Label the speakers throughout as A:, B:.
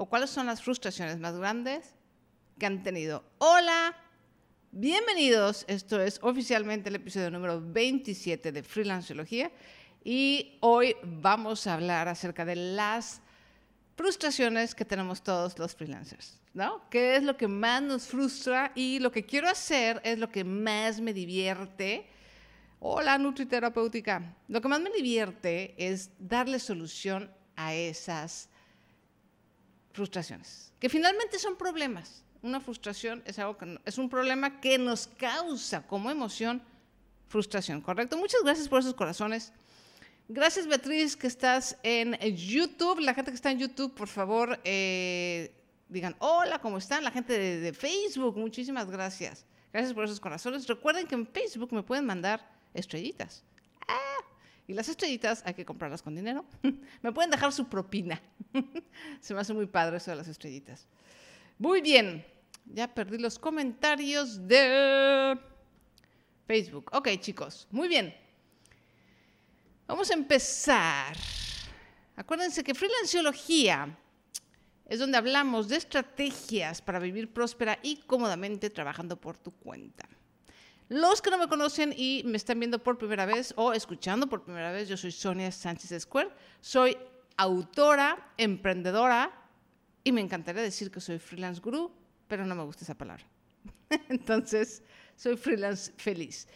A: o cuáles son las frustraciones más grandes que han tenido. Hola, bienvenidos. Esto es oficialmente el episodio número 27 de Freelanceología y hoy vamos a hablar acerca de las frustraciones que tenemos todos los freelancers, ¿no? ¿Qué es lo que más nos frustra? Y lo que quiero hacer es lo que más me divierte. Hola, Nutriterapéutica. Lo que más me divierte es darle solución a esas frustraciones, que finalmente son problemas. Una frustración es algo que es un problema que nos causa como emoción frustración, ¿correcto? Muchas gracias por esos corazones. Gracias, Beatriz, que estás en YouTube. La gente que está en YouTube, por favor, eh, digan hola, ¿cómo están? La gente de, Facebook, muchísimas gracias. Gracias por esos corazones. Recuerden que en Facebook me pueden mandar estrellitas. Y las estrellitas hay que comprarlas con dinero. me pueden dejar su propina. Se me hace muy padre eso de las estrellitas. Muy bien. Ya perdí los comentarios de Facebook. Ok, chicos. Muy bien. Vamos a empezar. Acuérdense que freelanciología es donde hablamos de estrategias para vivir próspera y cómodamente trabajando por tu cuenta. Los que no me conocen y me están viendo por primera vez o escuchando por primera vez, yo soy Sonia Sánchez Square. Soy autora, emprendedora y me encantaría decir que soy freelance guru, pero no me gusta esa palabra. Entonces, soy freelance feliz.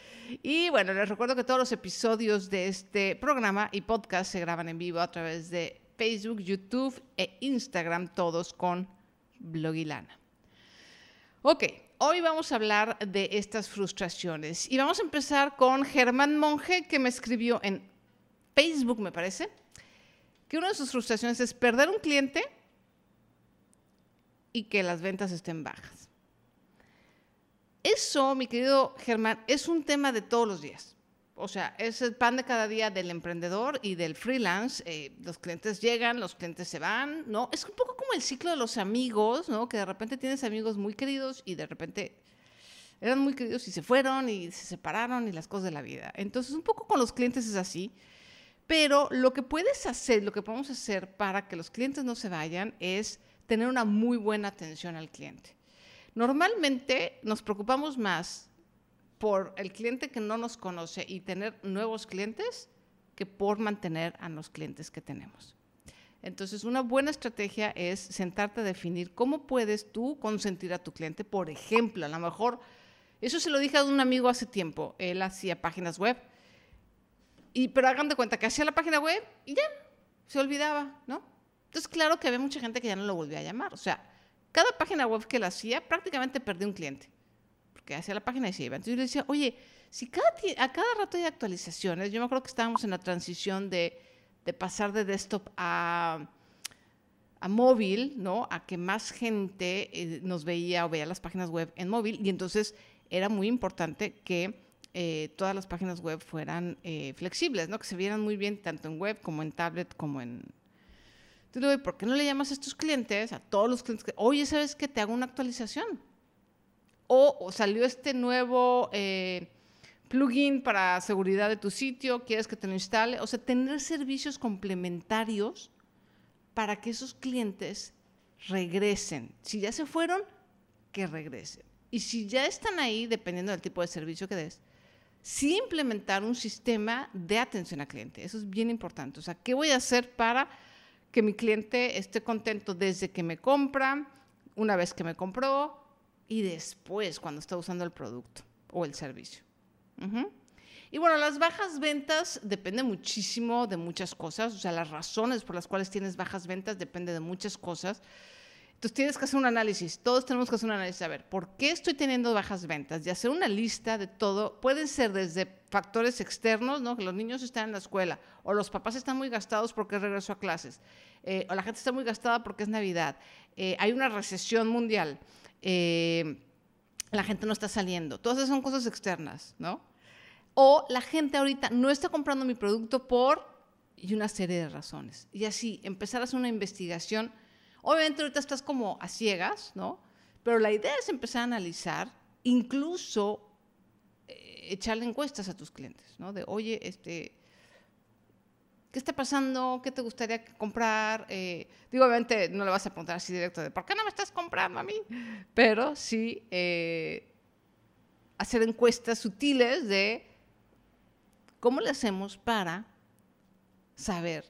A: Y bueno, les recuerdo que todos los episodios de este programa y podcast se graban en vivo a través de Facebook, YouTube e Instagram, todos con Blogilana. Ok, hoy vamos a hablar de estas frustraciones y vamos a empezar con Germán Monge, que me escribió en Facebook, me parece, que una de sus frustraciones es perder un cliente y que las ventas estén bajas. Eso, mi querido Germán, es un tema de todos los días. O sea, es el pan de cada día del emprendedor y del freelance. Eh, los clientes llegan, los clientes se van, ¿no? Es un poco como el ciclo de los amigos, ¿no? Que de repente tienes amigos muy queridos y de repente eran muy queridos y se fueron y se separaron y las cosas de la vida. Entonces, un poco con los clientes es así. Pero lo que puedes hacer, lo que podemos hacer para que los clientes no se vayan es tener una muy buena atención al cliente. Normalmente nos preocupamos más por el cliente que no nos conoce y tener nuevos clientes que por mantener a los clientes que tenemos. Entonces, una buena estrategia es sentarte a definir cómo puedes tú consentir a tu cliente. Por ejemplo, a lo mejor, eso se lo dije a un amigo hace tiempo, él hacía páginas web, y, pero hagan de cuenta que hacía la página web y ya, se olvidaba, ¿no? Entonces, claro que había mucha gente que ya no lo volvía a llamar. O sea, cada página web que la hacía, prácticamente perdí un cliente. Porque hacía la página y se iba. Entonces yo le decía, oye, si cada, a cada rato hay actualizaciones, yo me acuerdo que estábamos en la transición de, pasar de desktop a, móvil, ¿no? A que más gente eh, nos veía o veía las páginas web en móvil. Y entonces era muy importante que eh, todas las páginas web fueran eh, flexibles, ¿no? Que se vieran muy bien tanto en web como en tablet como en, entonces, ¿por qué no le llamas a estos clientes, a todos los clientes, que, oye, ¿sabes que te hago una actualización? O, salió este nuevo eh, plugin para seguridad de tu sitio, quieres que te lo instale. O sea, tener servicios complementarios para que esos clientes regresen. Si ya se fueron, que regresen. Y si ya están ahí, dependiendo del tipo de servicio que des, sí implementar un sistema de atención al cliente. Eso es bien importante. O sea, ¿qué voy a hacer para que mi cliente esté contento desde que me compra, una vez que me compró y después cuando está usando el producto o el servicio. Y bueno, las bajas ventas depende muchísimo de muchas cosas, o sea, las razones por las cuales tienes bajas ventas depende de muchas cosas. Entonces tienes que hacer un análisis, todos tenemos que hacer un análisis, a ver, ¿por qué estoy teniendo bajas ventas? Y hacer una lista de todo, pueden ser desde factores externos, ¿no? que los niños están en la escuela, o los papás están muy gastados porque es regreso a clases, eh, o la gente está muy gastada porque es Navidad, eh, hay una recesión mundial, eh, la gente no está saliendo, todas esas son cosas externas, ¿no? O la gente ahorita no está comprando mi producto por y una serie de razones. Y así, empezar a hacer una investigación Obviamente ahorita estás como a ciegas, ¿no? Pero la idea es empezar a analizar, incluso eh, echarle encuestas a tus clientes, ¿no? De, oye, este, ¿qué está pasando? ¿Qué te gustaría comprar? Eh, digo, obviamente no le vas a preguntar así directo de, ¿por qué no me estás comprando a mí? Pero sí eh, hacer encuestas sutiles de cómo le hacemos para saber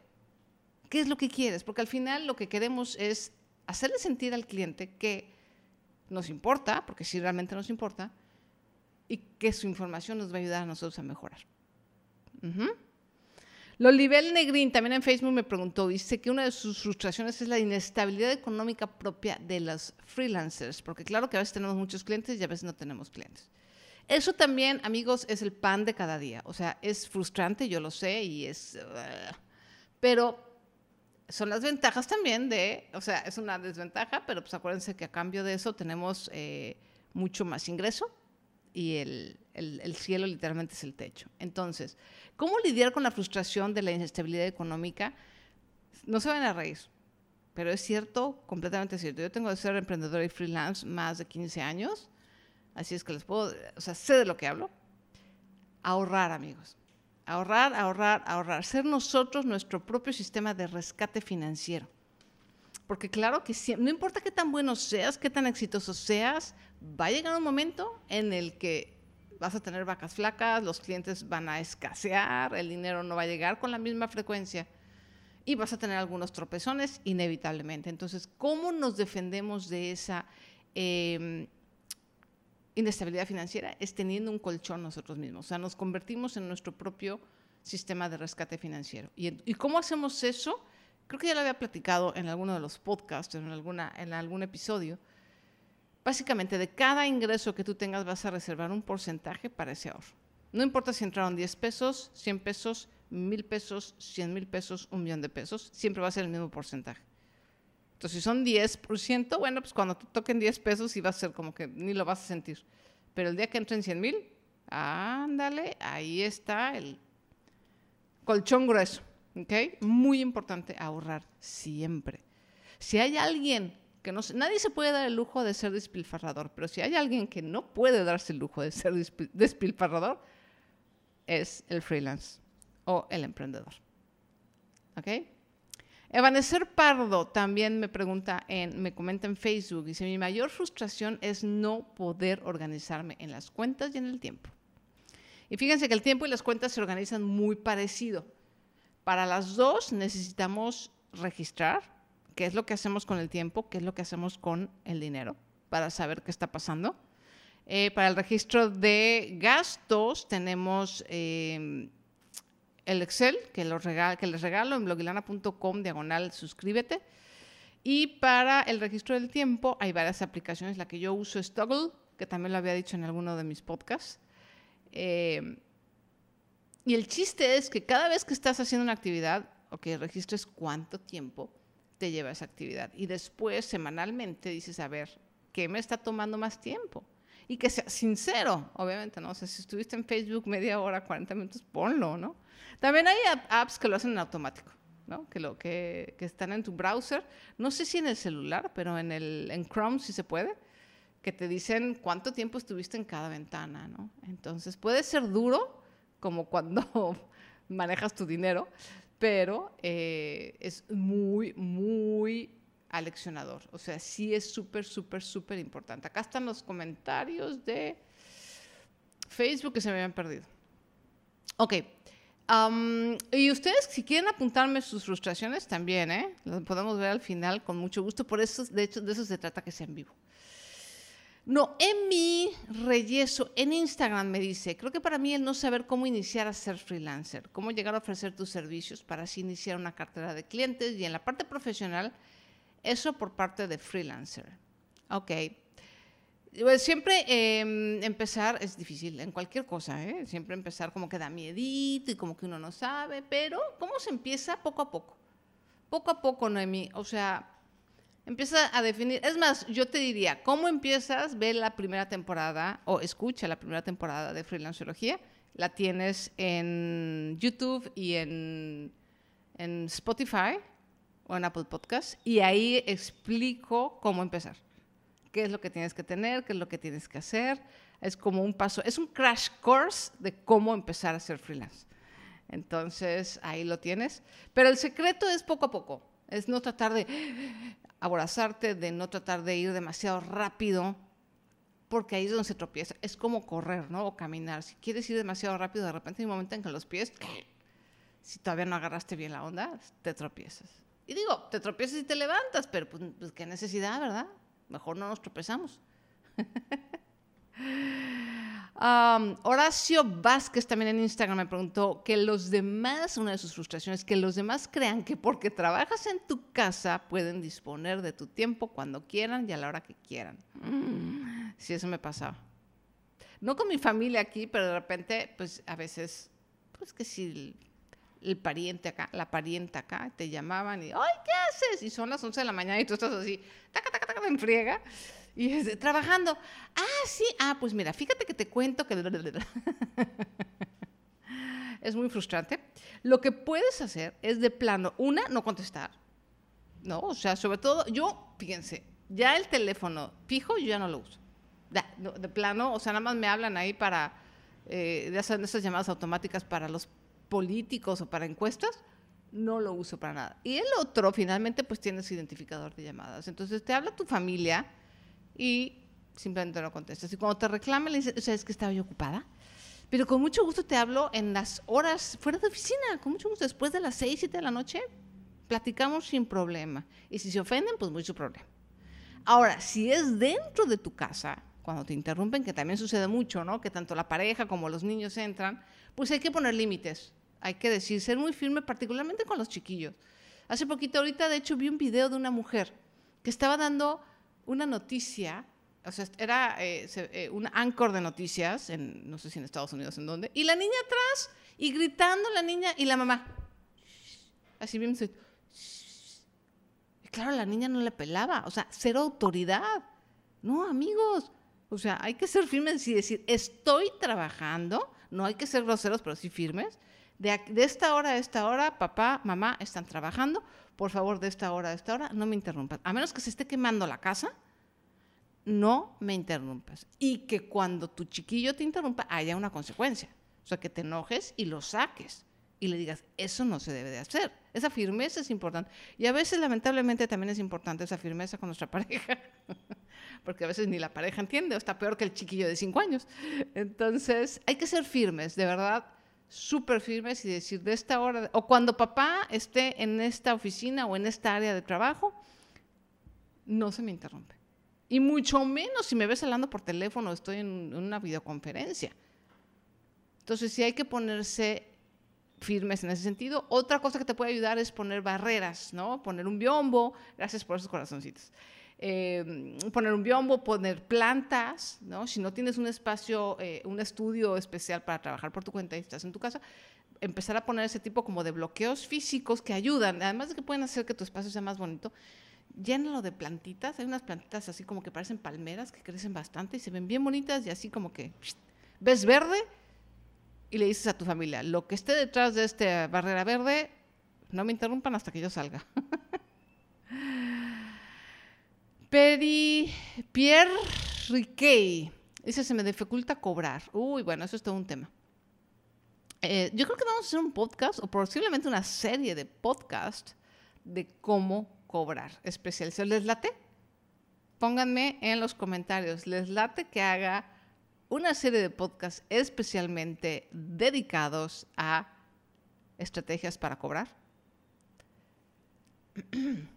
A: qué es lo que quieres, porque al final lo que queremos es hacerle sentir al cliente que nos importa, porque sí realmente nos importa, y que su información nos va a ayudar a nosotros a mejorar. Lolibel Negrín también en Facebook me preguntó, dice que una de sus frustraciones es la inestabilidad económica propia de los freelancers, porque claro que a veces tenemos muchos clientes y a veces no tenemos clientes. Eso también, amigos, es el pan de cada día. O sea, es frustrante, yo lo sé, y es... Uh, pero son las ventajas también de, o sea, es una desventaja, pero pues acuérdense que a cambio de eso tenemos eh, mucho más ingreso y el, el, cielo literalmente es el techo. Entonces, ¿cómo lidiar con la frustración de la inestabilidad económica? No se van a reír, pero es cierto, completamente cierto. Yo tengo de ser emprendedora y freelance más de 15 años, así es que les puedo, o sea, sé de lo que hablo. Ahorrar, amigos. Ahorrar, ahorrar, ahorrar. Ser nosotros nuestro propio sistema de rescate financiero. Porque claro que no importa qué tan bueno seas, qué tan exitoso seas, va a llegar un momento en el que vas a tener vacas flacas, los clientes van a escasear, el dinero no va a llegar con la misma frecuencia y vas a tener algunos tropezones inevitablemente. Entonces, ¿cómo nos defendemos de esa em, inestabilidad financiera? Es teniendo un colchón nosotros mismos. O sea, nos convertimos en nuestro propio sistema de rescate financiero. ¿Y, y cómo hacemos eso? Creo que ya lo había platicado en alguno de los podcasts, en, alguna, en algún episodio Básicamente, de cada ingreso que tú tengas vas a reservar un porcentaje para ese ahorro. No importa si entraron 10 pesos, 100 pesos, 1000 pesos, 100 mil pesos, un millón de pesos, siempre va a ser el mismo porcentaje. Entonces, si son 10%, bueno, pues cuando te toquen 10 pesos sí va a ser como que ni lo vas a sentir. Pero el día que entren 100 mil, ándale, ahí está el colchón grueso. ¿Ok? Muy importante ahorrar siempre. Si hay alguien no, nadie se puede dar el lujo de ser despilfarrador, pero si hay alguien que no puede darse el lujo de ser despilfarrador, es el freelance o el emprendedor. ¿Ok? Evanecer Pardo también me pregunta, en, me comenta en Facebook, dice, mi mayor frustración es no poder organizarme en las cuentas y en el tiempo. Y fíjense que el tiempo y las cuentas se organizan muy parecido. Para las dos necesitamos registrar, qué es lo que hacemos con el tiempo, qué es lo que hacemos con el dinero para saber qué está pasando. Eh, para el registro de gastos tenemos eh, el Excel que, que les regalo en blogilana.com diagonal suscríbete. Y para el registro del tiempo hay varias aplicaciones. La que yo uso es Toggle, que también lo había dicho en alguno de mis podcasts. Eh, y el chiste es que cada vez que estás haciendo una actividad o que registres cuánto tiempo te lleva esa actividad. Y después, semanalmente, dices, a ver, ¿qué me está tomando más tiempo? Y que sea sincero, obviamente, ¿no? O sea, si estuviste en Facebook media hora, 40 minutos, ponlo, ¿no? También hay apps que lo hacen en automático, ¿no? Que, lo, que, que están en tu browser. No sé si en el celular, pero en, el, en Chrome sí se puede que te dicen cuánto tiempo estuviste en cada ventana, ¿no? Entonces puede ser duro, como cuando manejas tu dinero, pero eh, es muy, muy aleccionador. O sea, sí es súper, súper, súper importante. Acá están los comentarios de Facebook que se me habían perdido. Ok. y ustedes, si quieren apuntarme sus frustraciones, también, ¿eh? Lo podemos ver al final con mucho gusto. Por eso, de hecho, de eso se trata que sea en vivo. No, mi Reyeso en Instagram me dice, creo que para mí el no saber cómo iniciar a ser freelancer, cómo llegar a ofrecer tus servicios para así iniciar una cartera de clientes y en la parte profesional, eso por parte de freelancer. Ok. Pues siempre em, empezar es difícil en cualquier cosa, ¿eh? siempre empezar como que da miedito y como que uno no sabe, pero ¿cómo se empieza? Poco a poco. Poco a poco, Noemi. O sea, Empieza a definir, es más, yo te diría, ¿cómo empiezas? Ve la primera temporada o escucha la primera temporada de Freelanceología. La tienes en YouTube y en, en Spotify o en Apple Podcasts y ahí explico cómo empezar. ¿Qué es lo que tienes que tener? ¿Qué es lo que tienes que hacer? Es como un paso, es un crash course de cómo empezar a ser freelance. Entonces, ahí lo tienes. Pero el secreto es poco a poco. Es no tratar de abrazarte, de no tratar de ir demasiado rápido, porque ahí es donde se tropieza. Es como correr, ¿no? O caminar. Si quieres ir demasiado rápido, de repente hay un momento en que los pies, si todavía no agarraste bien la onda, te tropiezas. Y digo, te tropiezas y te levantas, pero pues, pues qué necesidad, ¿verdad? Mejor no nos tropezamos. Horacio Vázquez también en Instagram me preguntó que los demás, una de sus frustraciones, que los demás crean que porque trabajas en tu casa pueden disponer de tu tiempo cuando quieran y a la hora que quieran. Mm, sí, eso me pasaba. No con mi familia aquí, pero de repente, pues a veces, pues que si el, pariente acá, la parienta acá, te llamaban y, ¡ay, qué haces! Y son las 11 de la mañana y tú estás así, taca, taca, taca, en friega. Y es, trabajando. Ah, sí. Ah, pues mira, fíjate que te cuento que... es muy frustrante. Lo que puedes hacer es de plano, una, no contestar. No, o sea, sobre todo, yo, fíjense, ya el teléfono fijo yo ya no lo uso. De, plano, o sea, nada más me hablan ahí para, eh, saben, esas llamadas automáticas para los políticos o para encuestas, no lo uso para nada. Y el otro, finalmente, pues tienes identificador de llamadas. Entonces te habla tu familia, y simplemente no contestas. Y cuando te reclama, le dices, o sea, es que estaba yo ocupada. Pero con mucho gusto te hablo en las horas fuera de oficina, con mucho gusto. Después de las 6, 7 de la noche, platicamos sin problema. Y si se ofenden, pues mucho problema. Ahora, si es dentro de tu casa, cuando te interrumpen, que también sucede mucho, ¿no? Que tanto la pareja como los niños entran, pues hay que poner límites. Hay que decir, ser muy firme, particularmente con los chiquillos. Hace poquito, ahorita, de hecho, vi un video de una mujer que estaba dando una noticia, o sea, era eh, eh, un anchor de noticias, no sé si en Estados Unidos, en dónde, y la niña atrás, y gritando la niña y la mamá. Así bien, y claro, la niña no le pelaba, o sea, cero autoridad. No, amigos, o sea, hay que ser firmes y decir, estoy trabajando, no hay que ser groseros, pero sí firmes. De, esta hora a esta hora, papá, mamá están trabajando por favor, de esta hora a esta hora, no me interrumpas. A menos que se esté quemando la casa, no me interrumpas. Y que cuando tu chiquillo te interrumpa haya una consecuencia. O sea, que te enojes y lo saques y le digas, eso no se debe de hacer. Esa firmeza es importante. Y a veces, lamentablemente, también es importante esa firmeza con nuestra pareja, porque a veces ni la pareja entiende, o está peor que el chiquillo de cinco años. Entonces, hay que ser firmes, de verdad súper firmes y decir de esta hora, o cuando papá esté en esta oficina o en esta área de trabajo, no se me interrumpe. Y mucho menos si me ves hablando por teléfono, estoy en una videoconferencia. Entonces sí hay que ponerse firmes en ese sentido. Otra cosa que te puede ayudar es poner barreras, ¿no? Poner un biombo. Gracias por esos corazoncitos. Em, poner un biombo, poner plantas, ¿no? Si no tienes un espacio, eh, un estudio especial para trabajar por tu cuenta y estás en tu casa, empezar a poner ese tipo como de bloqueos físicos que ayudan, además de que pueden hacer que tu espacio sea más bonito, llénalo de plantitas, hay unas plantitas así como que parecen palmeras que crecen bastante y se ven bien bonitas y así como que ves verde y le dices a tu familia, lo que esté detrás de esta barrera verde, no me interrumpan hasta que yo salga. Peri, Pierre Riquet. Dice, se me dificulta cobrar. Uy, bueno, eso es todo un tema. Eh, yo creo que vamos a hacer un podcast o posiblemente una serie de podcast de cómo cobrar especializado. ¿Les late? Pónganme en los comentarios. ¿Les late que haga una serie de podcasts especialmente dedicados a estrategias para cobrar?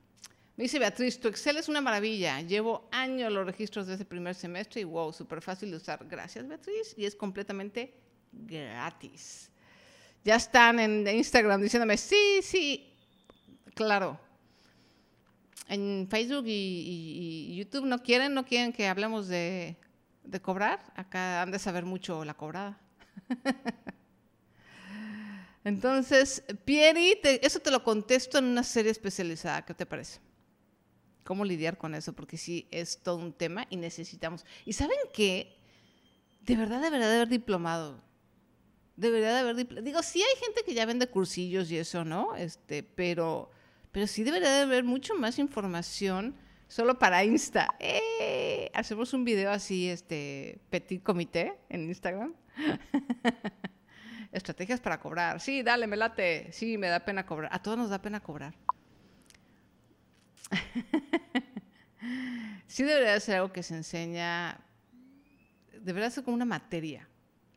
A: Me dice Beatriz, tu Excel es una maravilla. Llevo años los registros de ese primer semestre y wow, súper fácil de usar. Gracias, Beatriz. Y es completamente gratis. Ya están en Instagram diciéndome, sí, sí, claro. En Facebook y, YouTube no quieren, no quieren que hablemos de, cobrar. Acá han de saber mucho la cobrada. Entonces, Pieri, eso te lo contesto en una serie especializada. ¿Qué te parece? Cómo lidiar con eso, porque sí es todo un tema y necesitamos. ¿Y saben qué? De verdad debería de haber diplomado. Debería de haber diplomado. Digo, sí hay gente que ya vende cursillos y eso, ¿no? Este, pero, pero sí debería de haber mucho más información solo para Insta. ¡Eh! Hacemos un video así, este, petit comité en Instagram. Estrategias para cobrar. Sí, dale, me late. Sí, me da pena cobrar. A todos nos da pena cobrar. sí debería ser algo que se enseña, debería ser como una materia,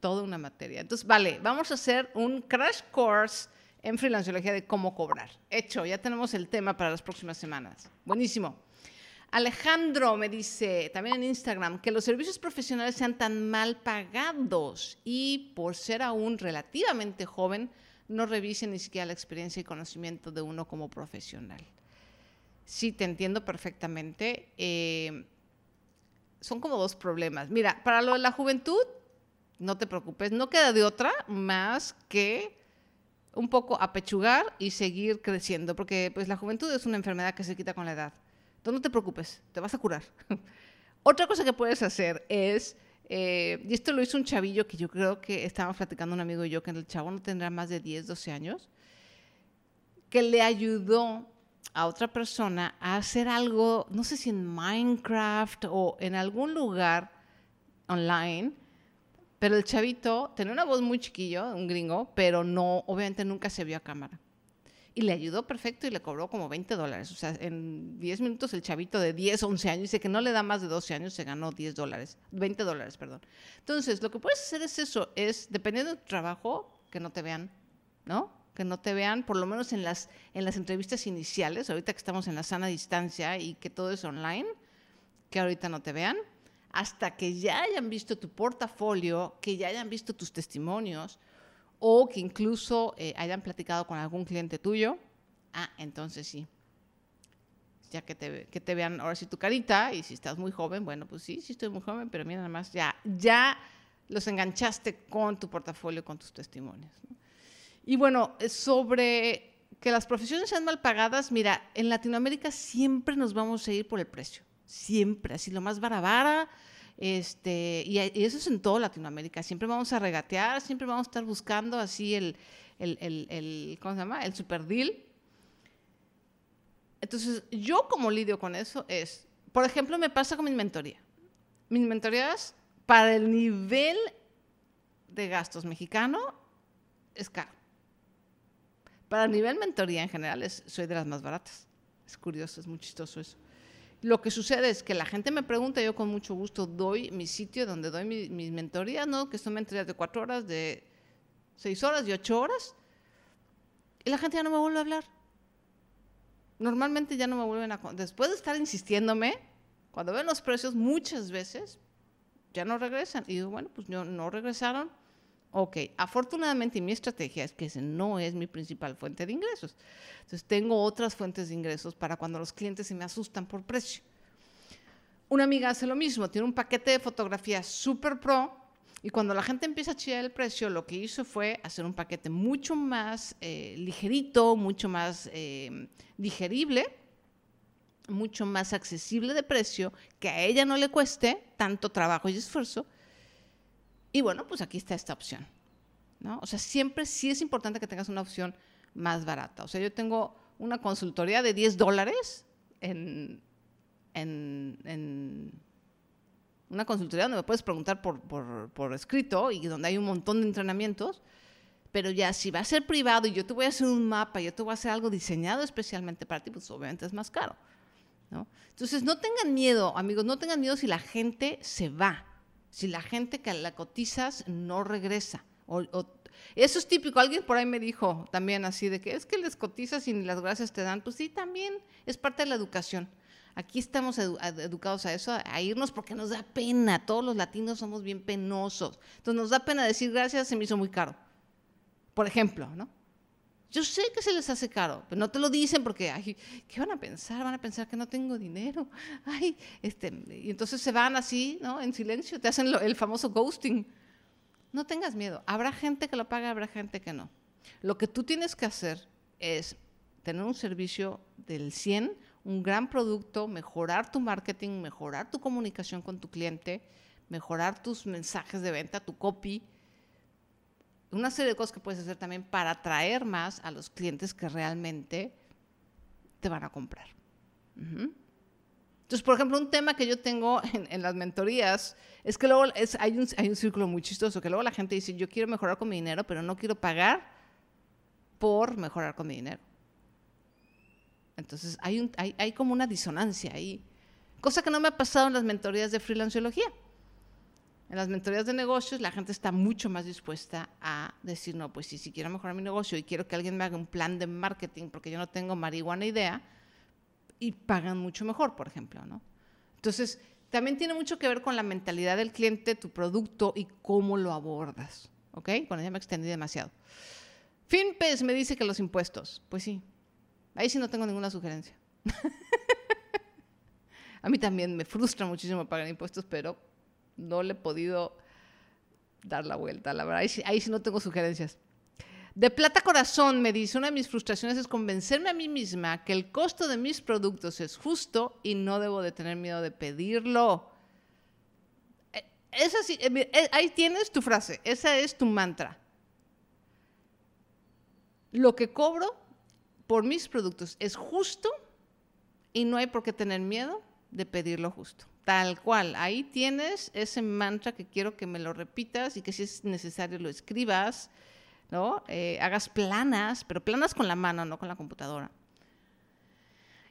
A: toda una materia. Entonces, vale, vamos a hacer un crash course en freelanciología de cómo cobrar. Hecho, ya tenemos el tema para las próximas semanas. Buenísimo. Alejandro me dice también en Instagram que los servicios profesionales sean tan mal pagados y por ser aún relativamente joven, no revisen ni siquiera la experiencia y conocimiento de uno como profesional. Sí, te entiendo perfectamente. Eh, son como dos problemas. Mira, para lo de la juventud, no te preocupes, no queda de otra más que un poco apechugar y seguir creciendo, porque pues la juventud es una enfermedad que se quita con la edad. Entonces no te preocupes, te vas a curar. Otra cosa que puedes hacer es, eh, y esto lo hizo un chavillo que yo creo que estábamos platicando un amigo y yo, que el chavo no tendrá más de 10, 12 años, que le ayudó a otra persona a hacer algo, no sé si en Minecraft o en algún lugar online, pero el chavito tenía una voz muy chiquillo, un gringo, pero no, obviamente nunca se vio a cámara. Y le ayudó perfecto y le cobró como 20 dólares. O sea, en 10 minutos el chavito de 10, 11 años, dice que no le da más de 12 años, se ganó 10 dólares, 20 dólares, perdón. Entonces, lo que puedes hacer es eso, es, dependiendo de tu trabajo, que no te vean, ¿no? Que no te vean, por lo menos en las, en las entrevistas iniciales, ahorita que estamos en la sana distancia y que todo es online, que ahorita no te vean, hasta que ya hayan visto tu portafolio, que ya hayan visto tus testimonios o que incluso eh, hayan platicado con algún cliente tuyo, ah, entonces sí. Ya que te, que te vean ahora sí tu carita y si estás muy joven, bueno, pues sí, sí estoy muy joven, pero mira, nada más ya, ya los enganchaste con tu portafolio, con tus testimonios. ¿no? Y bueno, eh, sobre que las profesiones sean mal pagadas, mira, en Latinoamérica siempre nos vamos a ir por el precio, siempre, así lo más barabara, este, y, eso es en toda Latinoamérica, siempre vamos a regatear, siempre vamos a estar buscando así el, el, el, ¿cómo se llama? El super deal. Entonces, yo como lidio con eso es, por ejemplo, me pasa con mi mentoría. Mis mentorías, para el nivel de gastos mexicano, es caro. Para nivel mentoría en general, soy de las más baratas. Es curioso, es muy chistoso eso. Lo que sucede es que la gente me pregunta, yo con mucho gusto doy mi sitio donde doy mis mentorías, ¿no? que son mentorías de cuatro horas, de seis horas y ocho horas, y la gente ya no me vuelve a hablar. Normalmente ya no me vuelven a... Después de estar insistiéndome, cuando ven los precios muchas veces, ya no regresan. Y digo, bueno, pues no, no regresaron, Ok, afortunadamente mi estrategia es que ese no es mi principal fuente de ingresos. Entonces tengo otras fuentes de ingresos para cuando los clientes se me asustan por precio. Una amiga hace lo mismo, tiene un paquete de fotografías super pro y cuando la gente empieza a chillar el precio, lo que hizo fue hacer un paquete mucho más eh, ligerito, mucho más eh, digerible, mucho más accesible de precio, que a ella no le cueste tanto trabajo y esfuerzo y bueno, pues aquí está esta opción. ¿no? O sea, siempre sí es importante que tengas una opción más barata. O sea, yo tengo una consultoría de 10 dólares en, en, una consultoría donde me puedes preguntar por, por, por, escrito y donde hay un montón de entrenamientos, pero ya si va a ser privado y yo te voy a hacer un mapa, yo te voy a hacer algo diseñado especialmente para ti, pues obviamente es más caro. ¿no? Entonces, no tengan miedo, amigos, no tengan miedo si la gente se va si la gente que la cotizas no regresa. Eso es típico. Alguien por ahí me dijo también así de que es que les cotizas y ni las gracias te dan. Pues sí, también es parte de la educación. Aquí estamos educados a eso, a irnos porque nos da pena. Todos los latinos somos bien penosos. Entonces nos da pena decir gracias, se me hizo muy caro. Por ejemplo, ¿no? Yo sé que se les hace caro, pero no te lo dicen porque, ay, ¿qué van a pensar? Van a pensar que no tengo dinero. Ay, este, y entonces se van así, ¿no? En silencio, te hacen el famoso ghosting. No tengas miedo. Habrá gente que lo paga, habrá gente que no. Lo que tú tienes que hacer es tener un servicio del 100, un gran producto, mejorar tu marketing, mejorar tu comunicación con tu cliente, mejorar tus mensajes de venta, tu copy, una serie de cosas que puedes hacer también para atraer más a los clientes que realmente te van a comprar. Entonces, por ejemplo, un tema que yo tengo en, las mentorías es que luego hay, un, hay un círculo muy chistoso, que luego la gente dice, yo quiero mejorar con mi dinero, pero no quiero pagar por mejorar con mi dinero. Entonces, hay, hay, hay como una disonancia ahí, cosa que no me ha pasado en las mentorías de freelanciología. En las mentorías de negocios la gente está mucho más dispuesta a decir, no, pues sí, si quiero mejorar mi negocio y quiero que alguien me haga un plan de marketing porque yo no tengo marihuana idea, y pagan mucho mejor, por ejemplo, ¿no? Entonces, también tiene mucho que ver con la mentalidad del cliente, tu producto y cómo lo abordas, ¿ok? Bueno, ya me extendí demasiado. Finpes me dice que los impuestos, pues sí, ahí sí no tengo ninguna sugerencia. A mí también me frustra muchísimo pagar impuestos, pero no le he podido dar la vuelta, la verdad, ahí sí, no tengo sugerencias. De plata corazón me dice, una de mis frustraciones es convencerme a mí misma que el costo de mis productos es justo y no debo de tener miedo de pedirlo. Eh, esa sí, eh, eh, ahí tienes tu frase, esa es tu mantra. Lo que cobro por mis productos es justo y no hay por qué tener miedo de pedirlo justo. Tal cual, ahí tienes ese mantra que quiero que me lo repitas y que si es necesario lo escribas ¿no? Eh, hagas planas, pero planas con la mano, no con la computadora.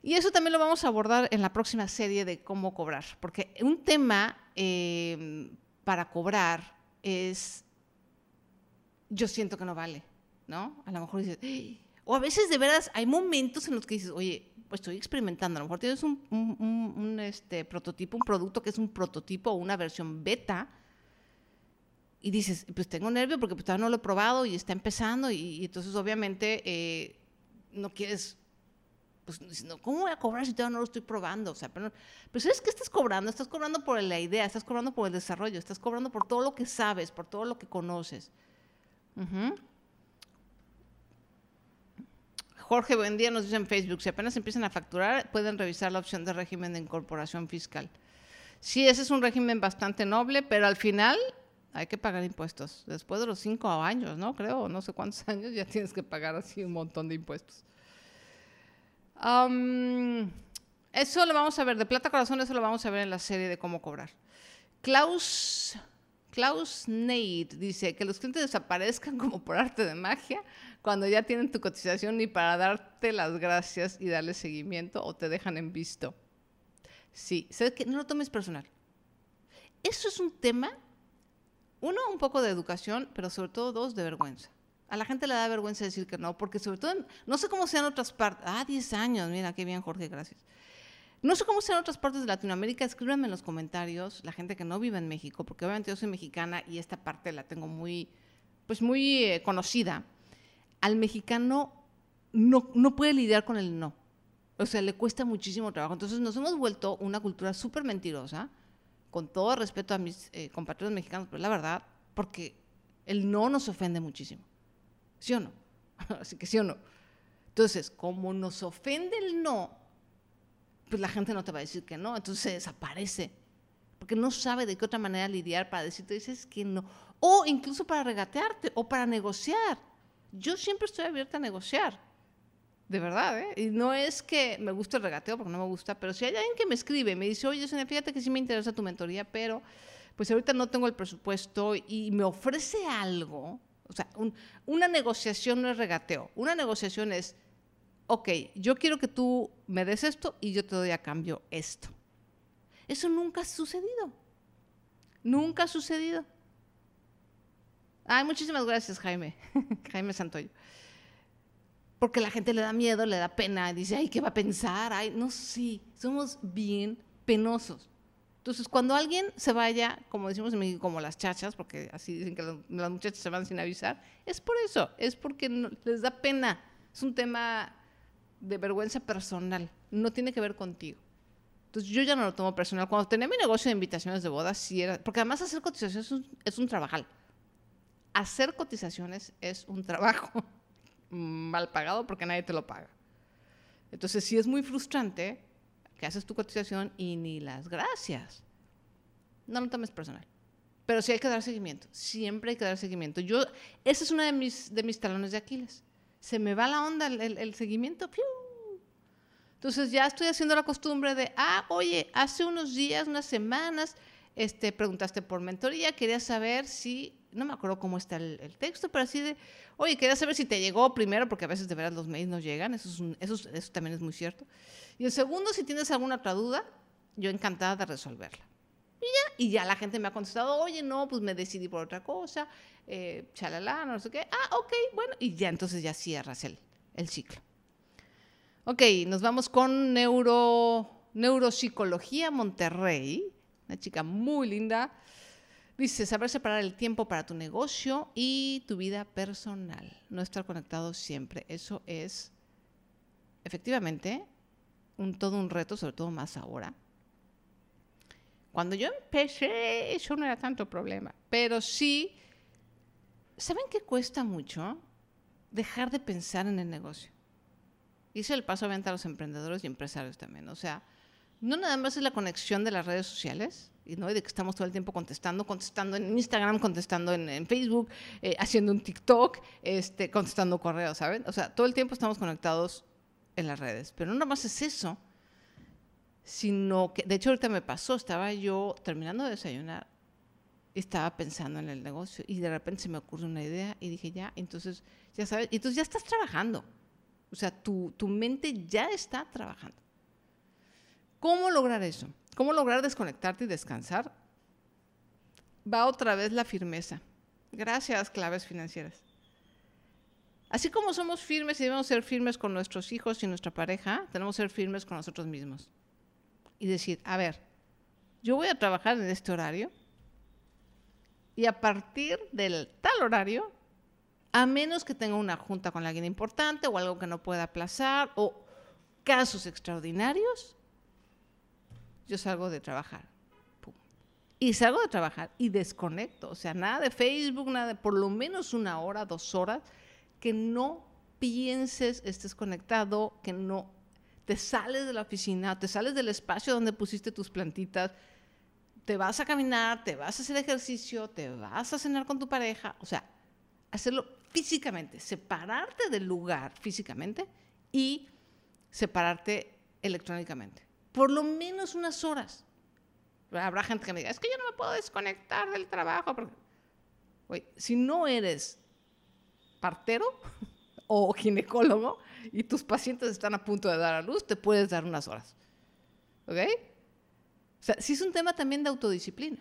A: Y eso también lo vamos a abordar en la próxima serie de cómo cobrar, porque un tema em, para cobrar es, yo siento que no vale, ¿no? A lo mejor dices, o a veces de veras hay momentos en los que dices, oye, estoy experimentando, a lo mejor tienes un, un este, prototipo, un producto que es un prototipo o una versión beta, y dices, pues tengo nervio porque pues, todavía no lo he probado y está empezando y, entonces obviamente eh, no quieres, pues ¿cómo voy a cobrar si todavía no lo estoy probando? O sea, pero, pero ¿sabes qué estás cobrando? Estás cobrando por la idea, estás cobrando por el desarrollo, estás cobrando por todo lo que sabes, por todo lo que conoces. Jorge, buen día, nos dice en Facebook, si apenas empiezan a facturar, pueden revisar la opción de régimen de incorporación fiscal. Sí, ese es un régimen bastante noble, pero al final hay que pagar impuestos. Después de los cinco años, ¿no? Creo, no sé cuántos años, ya tienes que pagar así un montón de impuestos. eso lo vamos a ver, de plata corazón, eso lo vamos a ver en la serie de cómo cobrar. Klaus, Klaus Nate dice que los clientes desaparezcan como por arte de magia cuando ya tienen tu cotización ni para darte las gracias y darle seguimiento o te dejan en visto. Sí, ¿sabes qué? No lo tomes personal. Eso es un tema uno, un poco de educación, pero sobre todo dos, de vergüenza. A la gente le da vergüenza decir que no, porque sobre todo, no sé cómo sean otras partes. Ah, 10 años, mira, qué bien, Jorge, gracias. No sé cómo sean otras partes de Latinoamérica, escríbanme en los comentarios, la gente que no vive en México, porque obviamente yo soy mexicana y esta parte la tengo muy, pues muy eh, conocida. Al mexicano no, no puede lidiar con el no. O sea, le cuesta muchísimo trabajo. Entonces nos hemos vuelto una cultura súper mentirosa con todo respeto a mis eh, compatriotas mexicanos, pero la verdad, porque el no nos ofende muchísimo. ¿Sí o no? Así que sí o no. Entonces, como nos ofende el no, pues la gente no te va a decir que no, entonces se desaparece, porque no sabe de qué otra manera lidiar para decirte, dices que no, o incluso para regatearte o para negociar. Yo siempre estoy abierta a negociar. De verdad, ¿eh? Y no es que me guste el regateo, porque no me gusta, pero si hay alguien que me escribe me dice, oye, fíjate que sí me interesa tu mentoría, pero pues ahorita no tengo el presupuesto y me ofrece algo, o sea, una negociación no es regateo, una negociación es, ok, yo quiero que tú me des esto y yo te doy a cambio esto. Eso nunca ha sucedido. Nunca ha sucedido. Ay, muchísimas gracias, Jaime. Jaime Santoyo porque la gente le da miedo, le da pena, dice, ay, ¿qué va a pensar? Ay, no, sí, somos bien penosos. Entonces, cuando alguien se vaya, como decimos como las chachas, porque así dicen que las muchachas se van sin avisar, es por eso, es porque les da pena. Es un tema de vergüenza personal, no tiene que ver contigo. Entonces, yo ya no lo tomo personal. Cuando tenía mi negocio de invitaciones de bodas, sí era, porque además hacer cotizaciones es un, es trabajal. Hacer cotizaciones es un trabajo mal pagado porque nadie te lo paga. Entonces sí es muy frustrante que haces tu cotización y ni las gracias. No lo tomes personal. Pero sí hay que dar seguimiento. Siempre hay que dar seguimiento. Yo, ese es uno de mis, de mis talones de Aquiles. Se me va la onda el, seguimiento. Entonces ya estoy haciendo la costumbre de, ah, oye, hace unos días, unas semanas, este, preguntaste por mentoría, quería saber si, no me acuerdo cómo está el, texto, pero así de, oye, quería saber si te llegó primero, porque a veces de verdad los mails no llegan, eso, es eso, eso también es muy cierto. Y el segundo, si tienes alguna otra duda, yo encantada de resolverla. Y ya, la gente me ha contestado, oye, no, pues me decidí por otra cosa, eh, chalala, no sé qué. Ah, ok, bueno, y ya entonces ya cierras el, el ciclo. Ok, nos vamos con neuro, Neuropsicología Monterrey, una chica muy linda. Dice, saber separar el tiempo para tu negocio y tu vida personal. No estar conectado siempre. Eso es, efectivamente, un, todo un reto, sobre todo más ahora. Cuando yo empecé, eso no era tanto problema. Pero sí, ¿saben qué cuesta mucho? Dejar de pensar en el negocio. Hice el paso a venta a los emprendedores y empresarios también. O sea, no nada más es la conexión de las redes sociales, y no de que estamos todo el tiempo contestando, contestando en Instagram, contestando en, Facebook, eh, haciendo un TikTok, este, contestando correos, ¿saben? O sea, todo el tiempo estamos conectados en las redes. Pero no nada más es eso, sino que, de hecho, ahorita me pasó, estaba yo terminando de desayunar, estaba pensando en el negocio y de repente se me ocurre una idea y dije, ya, entonces, ya sabes, entonces ya estás trabajando. O sea, tu, tu mente ya está trabajando. ¿Cómo lograr eso? ¿Cómo lograr desconectarte y descansar? Va otra vez la firmeza. Gracias, claves financieras. Así como somos firmes y debemos ser firmes con nuestros hijos y nuestra pareja, tenemos que ser firmes con nosotros mismos. Y decir, a ver, yo voy a trabajar en este horario y a partir del tal horario, a menos que tenga una junta con alguien importante o algo que no pueda aplazar o casos extraordinarios, yo salgo de trabajar. Y salgo de trabajar y desconecto. O sea, nada de Facebook, nada de por lo menos una hora, dos horas que no pienses, estés conectado, que no te sales de la oficina, te sales del espacio donde pusiste tus plantitas, te vas a caminar, te vas a hacer ejercicio, te vas a cenar con tu pareja, o sea, hacerlo físicamente, separarte del lugar físicamente y separarte electrónicamente, por lo menos unas horas. Habrá gente que me diga, es que yo no me puedo desconectar del trabajo. Porque... si no eres partero o ginecólogo y tus pacientes están a punto de dar a luz, te puedes dar unas horas. ¿Ok? O sea, sí es un tema también de autodisciplina.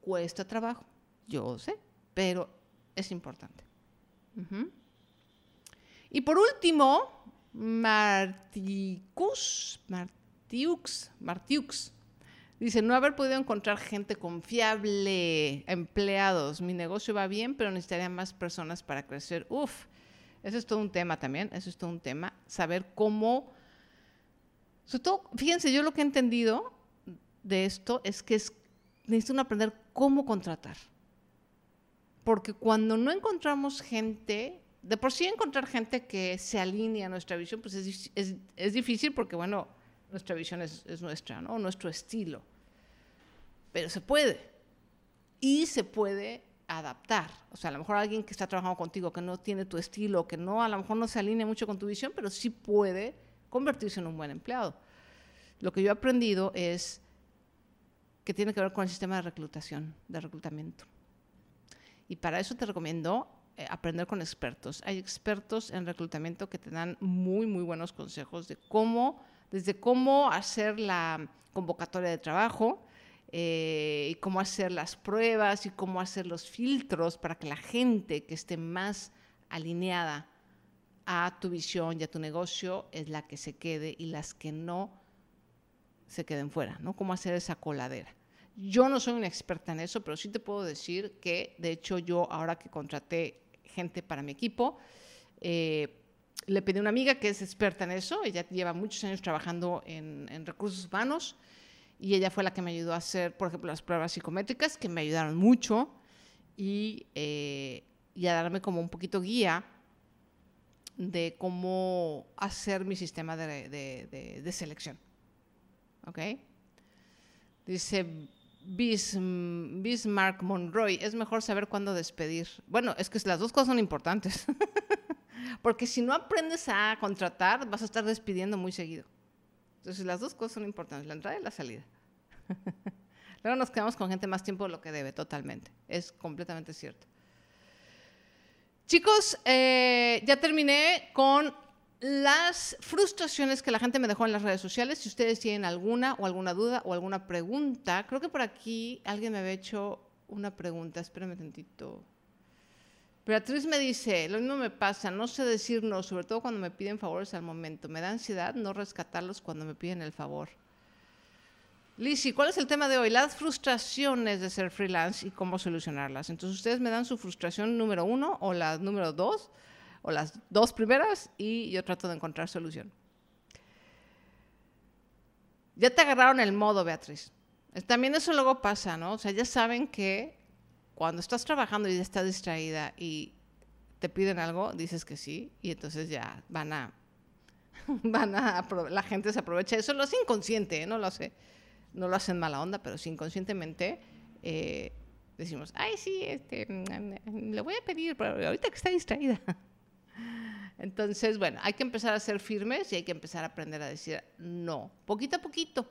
A: Cuesta trabajo, yo sé, pero es importante. Y por último, Marticus, Martiux, Martiux, Dice, no haber podido encontrar gente confiable, empleados. Mi negocio va bien, pero necesitaría más personas para crecer. Uf, eso es todo un tema también, eso es todo un tema. Saber cómo, fíjense, yo lo que he entendido de esto es que es, necesitan aprender cómo contratar. Porque cuando no encontramos gente, de por sí encontrar gente que se alinea a nuestra visión, pues es, es, es difícil porque, bueno, nuestra visión es, es, nuestra, ¿no? Nuestro estilo. Pero se puede. Y se puede adaptar. O sea, a lo mejor alguien que está trabajando contigo, que no tiene tu estilo, que no, a lo mejor no se alinea mucho con tu visión, pero sí puede convertirse en un buen empleado. Lo que yo he aprendido es que tiene que ver con el sistema de reclutación, de reclutamiento. Y para eso te recomiendo eh, aprender con expertos. Hay expertos en reclutamiento que te dan muy, muy buenos consejos de cómo desde cómo hacer la convocatoria de trabajo eh, y cómo hacer las pruebas y cómo hacer los filtros para que la gente que esté más alineada a tu visión y a tu negocio es la que se quede y las que no se queden fuera, ¿no? Cómo hacer esa coladera. Yo no soy una experta en eso, pero sí te puedo decir que, de hecho, yo ahora que contraté gente para mi equipo, eh, le pedí a una amiga que es experta en eso, ella lleva muchos años trabajando en, recursos humanos y ella fue la que me ayudó a hacer, por ejemplo, las pruebas psicométricas, que me ayudaron mucho y, eh, y a darme como un poquito guía de cómo hacer mi sistema de, de, selección. ¿Ok? Dice Bismarck Monroy, es mejor saber cuándo despedir. Bueno, es que las dos cosas son importantes. Porque si no aprendes a contratar, vas a estar despidiendo muy seguido. Entonces las dos cosas son importantes, la entrada y la salida. Luego nos quedamos con gente más tiempo de lo que debe, totalmente. Es completamente cierto. Chicos, eh, ya terminé con las frustraciones que la gente me dejó en las redes sociales. Si ustedes tienen alguna o alguna duda o alguna pregunta, creo que por aquí alguien me había hecho una pregunta. Espérame tantito. Beatriz me dice, lo mismo me pasa, no sé decir no, sobre todo cuando me piden favores al momento. Me da ansiedad no rescatarlos cuando me piden el favor. Lizzy, ¿cuál es el tema de hoy? Las frustraciones de ser freelance y cómo solucionarlas. Entonces ustedes me dan su frustración número uno o la número dos o las dos primeras y yo trato de encontrar solución. Ya te agarraron el modo, Beatriz. También eso luego pasa, ¿no? O sea, ya saben que cuando estás trabajando y estás distraída y te piden algo, dices que sí y entonces ya van a, van a, la gente se aprovecha. Eso lo hace inconsciente, ¿eh? no lo hace, no lo hacen mala onda, pero sí inconscientemente eh, decimos, ay, sí, este, le voy a pedir, pero ahorita que está distraída. Entonces, bueno, hay que empezar a ser firmes y hay que empezar a aprender a decir no, poquito a poquito.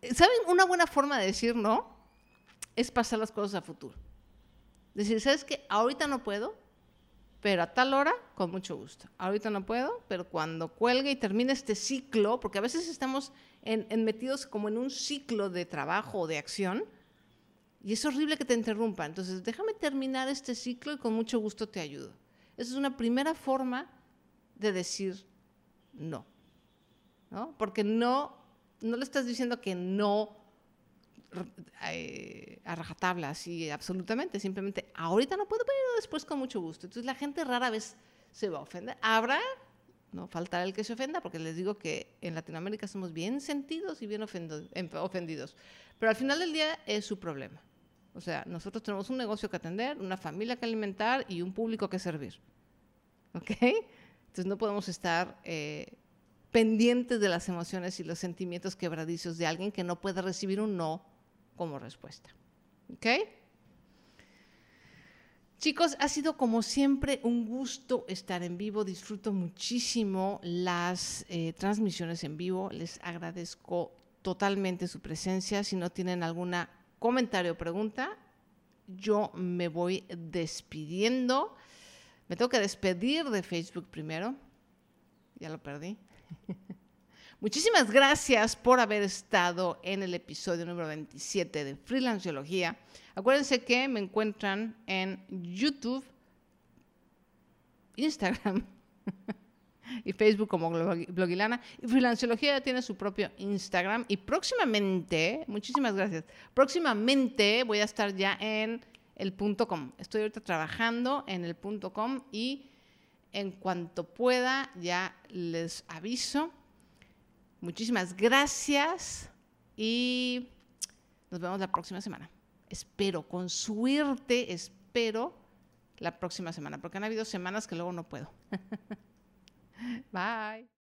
A: ¿Saben? Una buena forma de decir no es pasar las cosas a futuro. Decir, ¿sabes qué? Ahorita no puedo, pero a tal hora, con mucho gusto. Ahorita no puedo, pero cuando cuelgue y termine este ciclo, porque a veces estamos en, metidos como en un ciclo de trabajo o de acción, y es horrible que te interrumpa. Entonces, déjame terminar este ciclo y con mucho gusto te ayudo. Esa es una primera forma de decir no. ¿no? Porque no, no le estás diciendo que no eh, a rajatabla, así absolutamente. Simplemente, ahorita no puedo, pero después con mucho gusto. Entonces la gente rara vez se va a ofender. Habrá, no faltará el que se ofenda, porque les digo que en Latinoamérica somos bien sentidos y bien ofendidos. Pero al final del día es su problema. O sea, nosotros tenemos un negocio que atender, una familia que alimentar y un público que servir. ¿Ok? Entonces no podemos estar eh, pendientes de las emociones y los sentimientos quebradizos de alguien que no puede recibir un no como respuesta. ¿Ok? Chicos, ha sido como siempre un gusto estar en vivo. Disfruto muchísimo las eh, transmisiones en vivo. Les agradezco totalmente su presencia. Si no tienen alguna comentario o pregunta, yo me voy despidiendo. Me tengo que despedir de Facebook primero. Ya lo perdí. Muchísimas gracias por haber estado en el episodio número 27 de Freelanciología. Acuérdense que me encuentran en YouTube, Instagram y Facebook como Blogilana. Y Freelanciología tiene su propio Instagram. Y próximamente, muchísimas gracias, próximamente voy a estar ya en el punto com. Estoy ahorita trabajando en el punto com y en cuanto pueda ya les aviso. Muchísimas gracias y nos vemos la próxima semana. Espero, con suerte, espero la próxima semana, porque han habido semanas que luego no puedo. Bye.